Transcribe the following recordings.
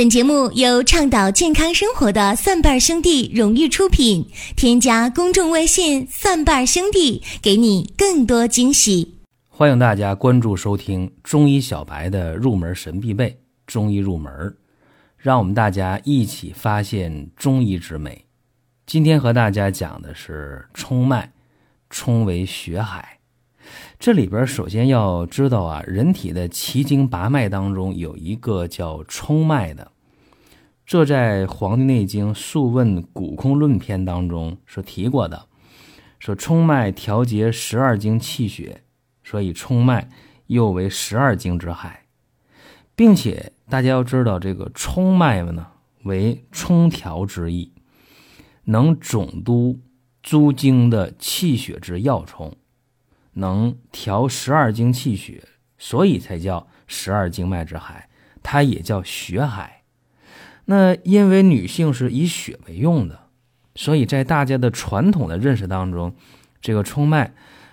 本节目由倡导健康生活的蒜瓣兄弟荣誉出品。添加公众微信“蒜瓣兄弟”，给你更多惊喜。欢迎大家关注收听中医小白的入门神必备《中医入门》，让我们大家一起发现中医之美。今天和大家讲的是冲脉，冲为血海。这里边首先要知道啊，人体的奇经八脉当中有一个叫冲脉的，这在《黄帝内经·素问·古空论篇》当中是提过的，说冲脉调节十二经气血，所以冲脉又为十二经之海，并且大家要知道这个冲脉呢为冲调之意，能总督诸经的气血之要冲。能调十二经气血，所以才叫十二经脉之海，它也叫血海。那因为女性是以血为用的，所以在大家的传统的认识当中，这个冲脉，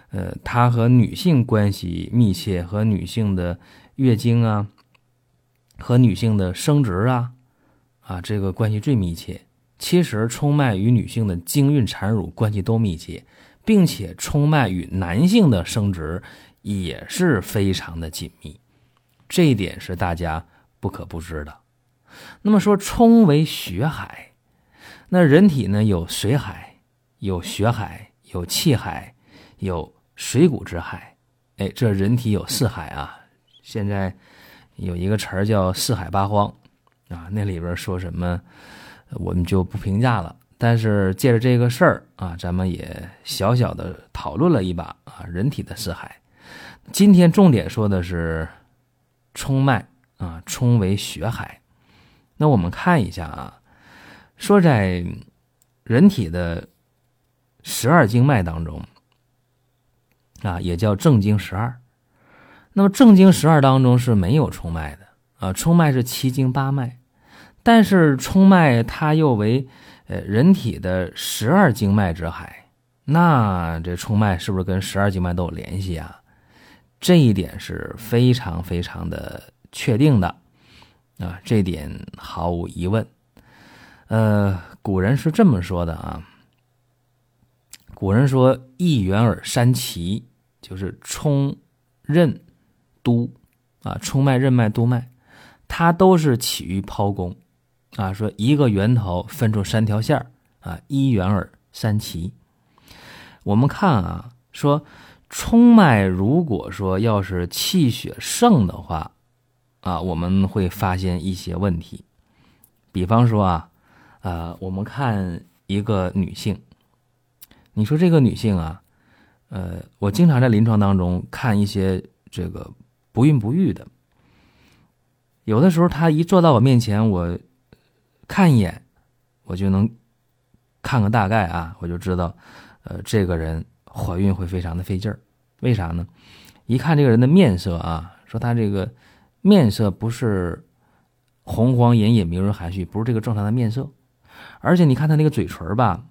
呃，它和女性关系密切，和女性的月经啊，和女性的生殖啊，啊，这个关系最密切。其实冲脉与女性的经孕产乳关系都密切。并且冲脉与男性的生殖也是非常的紧密，这一点是大家不可不知的。那么说冲为血海，那人体呢有水海、有血海、有气海、有水谷之海。哎，这人体有四海啊。现在有一个词儿叫四海八荒啊，那里边说什么我们就不评价了。但是借着这个事儿啊，咱们也小小的讨论了一把啊，人体的四海。今天重点说的是冲脉啊，冲为血海。那我们看一下啊，说在人体的十二经脉当中啊，也叫正经十二。那么正经十二当中是没有冲脉的啊，冲脉是七经八脉，但是冲脉它又为。呃，人体的十二经脉之海，那这冲脉是不是跟十二经脉都有联系啊？这一点是非常非常的确定的啊，这点毫无疑问。呃，古人是这么说的啊，古人说“一元耳三奇”，就是冲、任、督啊，冲脉、任脉、督脉，它都是起于剖宫。啊，说一个源头分出三条线啊，一元耳三奇。我们看啊，说冲脉如果说要是气血盛的话，啊，我们会发现一些问题。比方说啊，呃，我们看一个女性，你说这个女性啊，呃，我经常在临床当中看一些这个不孕不育的，有的时候她一坐到我面前，我。看一眼，我就能看个大概啊，我就知道，呃，这个人怀孕会非常的费劲儿。为啥呢？一看这个人的面色啊，说他这个面色不是红黄隐隐、明润含蓄，不是这个正常的面色。而且你看他那个嘴唇吧，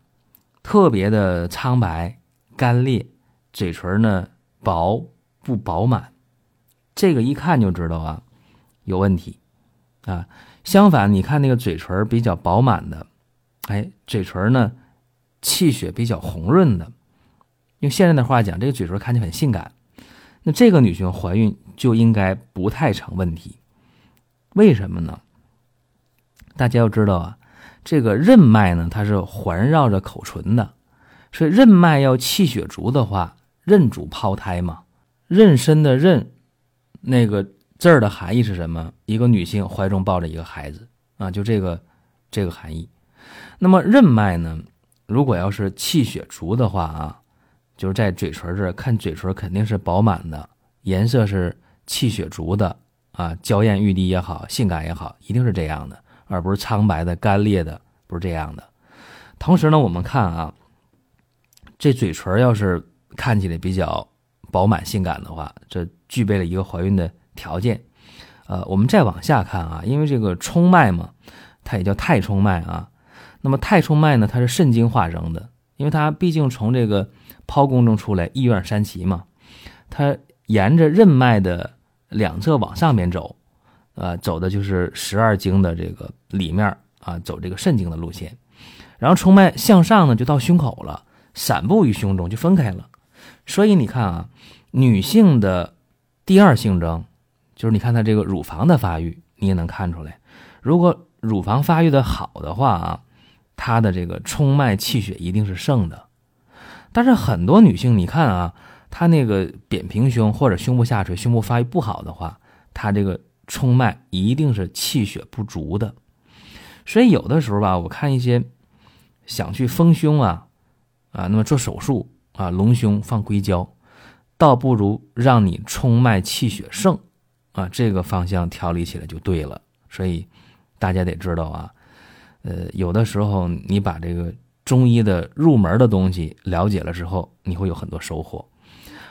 特别的苍白、干裂，嘴唇呢薄不饱满，这个一看就知道啊有问题啊。相反，你看那个嘴唇比较饱满的，哎，嘴唇呢，气血比较红润的，用现在的话讲，这个嘴唇看起来很性感。那这个女性怀孕就应该不太成问题。为什么呢？大家要知道啊，这个任脉呢，它是环绕着口唇的，所以任脉要气血足的话，任主胞胎嘛，妊娠的妊，那个。字儿的含义是什么？一个女性怀中抱着一个孩子啊，就这个这个含义。那么任脉呢？如果要是气血足的话啊，就是在嘴唇这儿看嘴唇肯定是饱满的，颜色是气血足的啊，娇艳欲滴也好，性感也好，一定是这样的，而不是苍白的、干裂的，不是这样的。同时呢，我们看啊，这嘴唇要是看起来比较饱满、性感的话，这具备了一个怀孕的。条件，呃，我们再往下看啊，因为这个冲脉嘛，它也叫太冲脉啊。那么太冲脉呢，它是肾经化生的，因为它毕竟从这个剖宫中出来，一元三奇嘛，它沿着任脉的两侧往上面走，呃，走的就是十二经的这个里面啊，走这个肾经的路线。然后冲脉向上呢，就到胸口了，散布于胸中就分开了。所以你看啊，女性的第二性征就是你看她这个乳房的发育，你也能看出来。如果乳房发育的好的话啊，她的这个冲脉气血一定是盛的。但是很多女性，你看啊，她那个扁平胸或者胸部下垂、胸部发育不好的话，她这个冲脉一定是气血不足的。所以有的时候吧，我看一些。想去丰胸啊，啊，那么做手术啊，隆胸放硅胶，倒不如让你冲脉气血盛，啊，这个方向调理起来就对了。所以大家得知道啊，呃，有的时候你把这个中医的入门的东西了解了之后，你会有很多收获。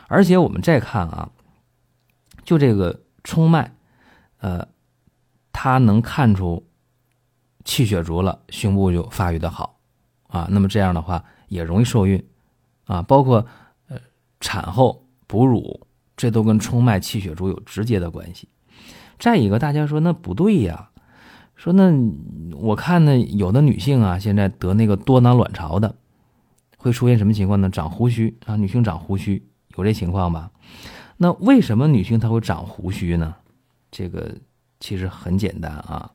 而且我们再看啊，就这个冲脉，呃，它能看出气血足了，胸部就发育的好。啊，那么这样的话也容易受孕，啊，包括呃产后哺乳，这都跟冲脉气血足有直接的关系。再一个，大家说那不对呀，说那我看呢，有的女性啊，现在得那个多囊卵巢的，会出现什么情况呢？长胡须啊，女性长胡须有这情况吧？那为什么女性她会长胡须呢？这个其实很简单啊。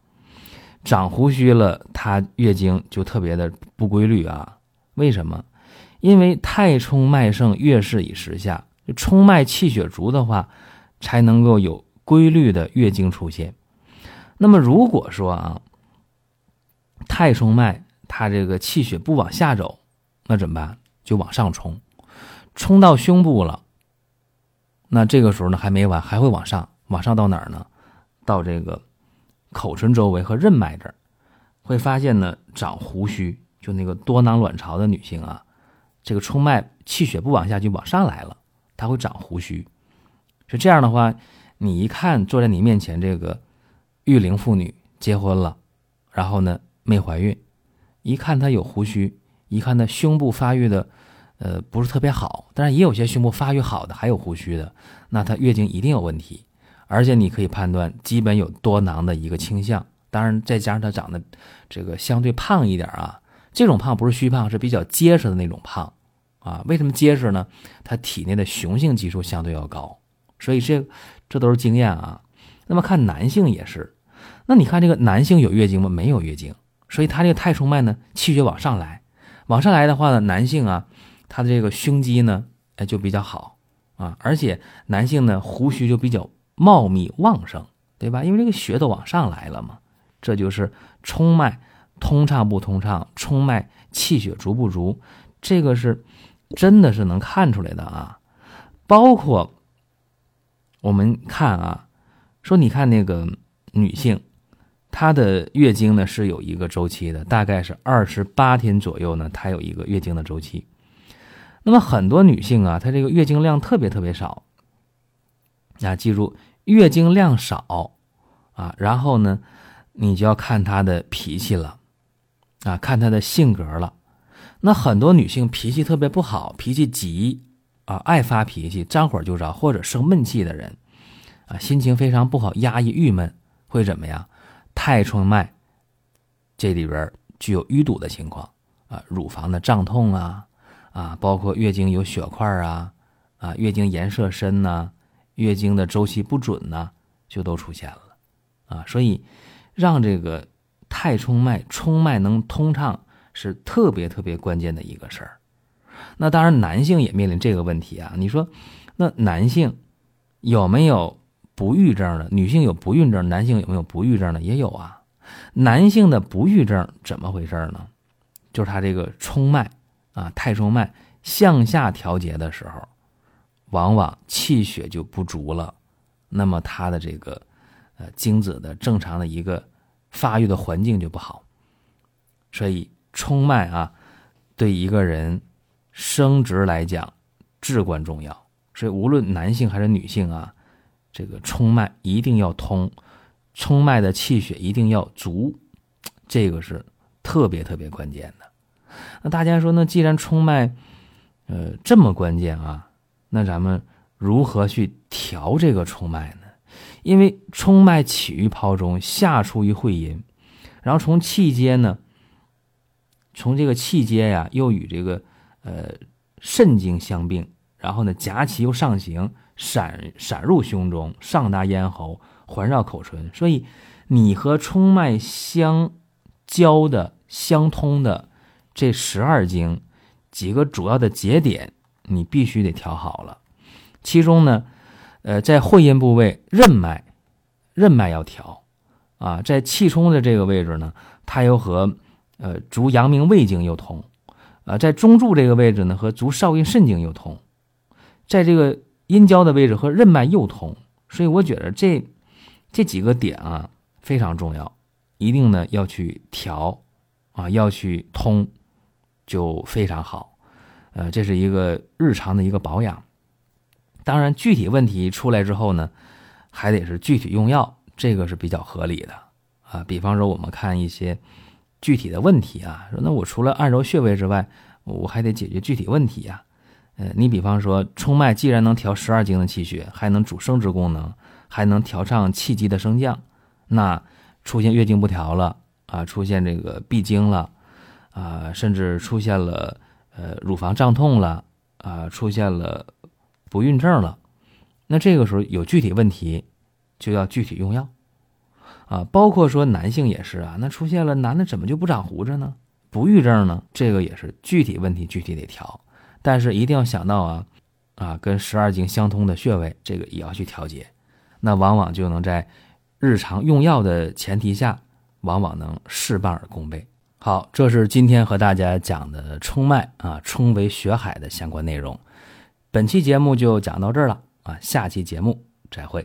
长胡须了，她月经就特别的不规律啊？为什么？因为太冲脉盛，月事已时下，冲脉气血足的话，才能够有规律的月经出现。那么如果说啊，太冲脉它这个气血不往下走，那怎么办？就往上冲，冲到胸部了。那这个时候呢，还没完，还会往上，往上到哪儿呢？到这个。口唇周围和任脉这儿，会发现呢长胡须，就那个多囊卵巢的女性啊，这个冲脉气血不往下就往上来了，她会长胡须。是这样的话，你一看坐在你面前这个育龄妇女结婚了，然后呢没怀孕，一看她有胡须，一看她胸部发育的呃不是特别好，但是也有些胸部发育好的还有胡须的，那她月经一定有问题。而且你可以判断，基本有多囊的一个倾向。当然，再加上他长得这个相对胖一点啊，这种胖不是虚胖，是比较结实的那种胖啊。为什么结实呢？他体内的雄性激素相对要高，所以这这都是经验啊。那么看男性也是，那你看这个男性有月经吗？没有月经，所以他这个太冲脉呢，气血往上来，往上来的话呢，男性啊，他的这个胸肌呢，哎就比较好啊，而且男性呢，胡须就比较。茂密旺盛，对吧？因为这个血都往上来了嘛，这就是冲脉通畅不通畅，冲脉气血足不足，这个是真的是能看出来的啊。包括我们看啊，说你看那个女性，她的月经呢是有一个周期的，大概是二十八天左右呢，她有一个月经的周期。那么很多女性啊，她这个月经量特别特别少，啊，记住。月经量少，啊，然后呢，你就要看她的脾气了，啊，看她的性格了。那很多女性脾气特别不好，脾气急，啊，爱发脾气，张火就着，或者生闷气的人，啊，心情非常不好，压抑郁闷，会怎么样？太冲脉这里边具有淤堵的情况，啊，乳房的胀痛啊，啊，包括月经有血块啊，啊，月经颜色深呐。月经的周期不准呐，就都出现了，啊，所以让这个太冲脉冲脉能通畅是特别特别关键的一个事儿。那当然，男性也面临这个问题啊。你说，那男性有没有不育症的？女性有不孕症，男性有没有不育症的？也有啊。男性的不育症怎么回事呢？就是他这个冲脉啊，太冲脉向下调节的时候。往往气血就不足了，那么他的这个呃精子的正常的一个发育的环境就不好，所以冲脉啊对一个人生殖来讲至关重要。所以无论男性还是女性啊，这个冲脉一定要通，冲脉的气血一定要足，这个是特别特别关键的。那大家说，那既然冲脉呃这么关键啊？那咱们如何去调这个冲脉呢？因为冲脉起于胞中，下出于会阴，然后从气间呢，从这个气街呀，又与这个呃肾经相并，然后呢夹脐又上行，闪闪入胸中，上达咽喉，环绕口唇。所以你和冲脉相交的、相通的这十二经几个主要的节点，你必须得调好了。其中呢。呃，在会阴部位，任脉，任脉要调，啊，在气冲的这个位置呢，它又和呃足阳明胃经又通，啊，在中柱这个位置呢，和足少阴肾经又通，在这个阴交的位置和任脉又通，所以我觉得这这几个点啊非常重要，一定呢要去调，啊，要去通，就非常好，呃，这是一个日常的一个保养。当然，具体问题出来之后呢，还得是具体用药，这个是比较合理的啊。比方说，我们看一些具体的问题啊，说那我除了按揉穴位之外，我还得解决具体问题呀。呃，你比方说，冲脉既然能调十二经的气血，还能主生殖功能，还能调畅气机的升降，那出现月经不调了啊，出现这个闭经了啊，甚至出现了呃乳房胀痛了啊，出现了。不孕症了，那这个时候有具体问题，就要具体用药，啊，包括说男性也是啊，那出现了男的怎么就不长胡子呢？不育症呢？这个也是具体问题具体得调，但是一定要想到啊，啊，跟十二经相通的穴位，这个也要去调节，那往往就能在日常用药的前提下，往往能事半而功倍。好，这是今天和大家讲的冲脉啊，冲为血海的相关内容。本期节目就讲到这儿了啊，下期节目再会。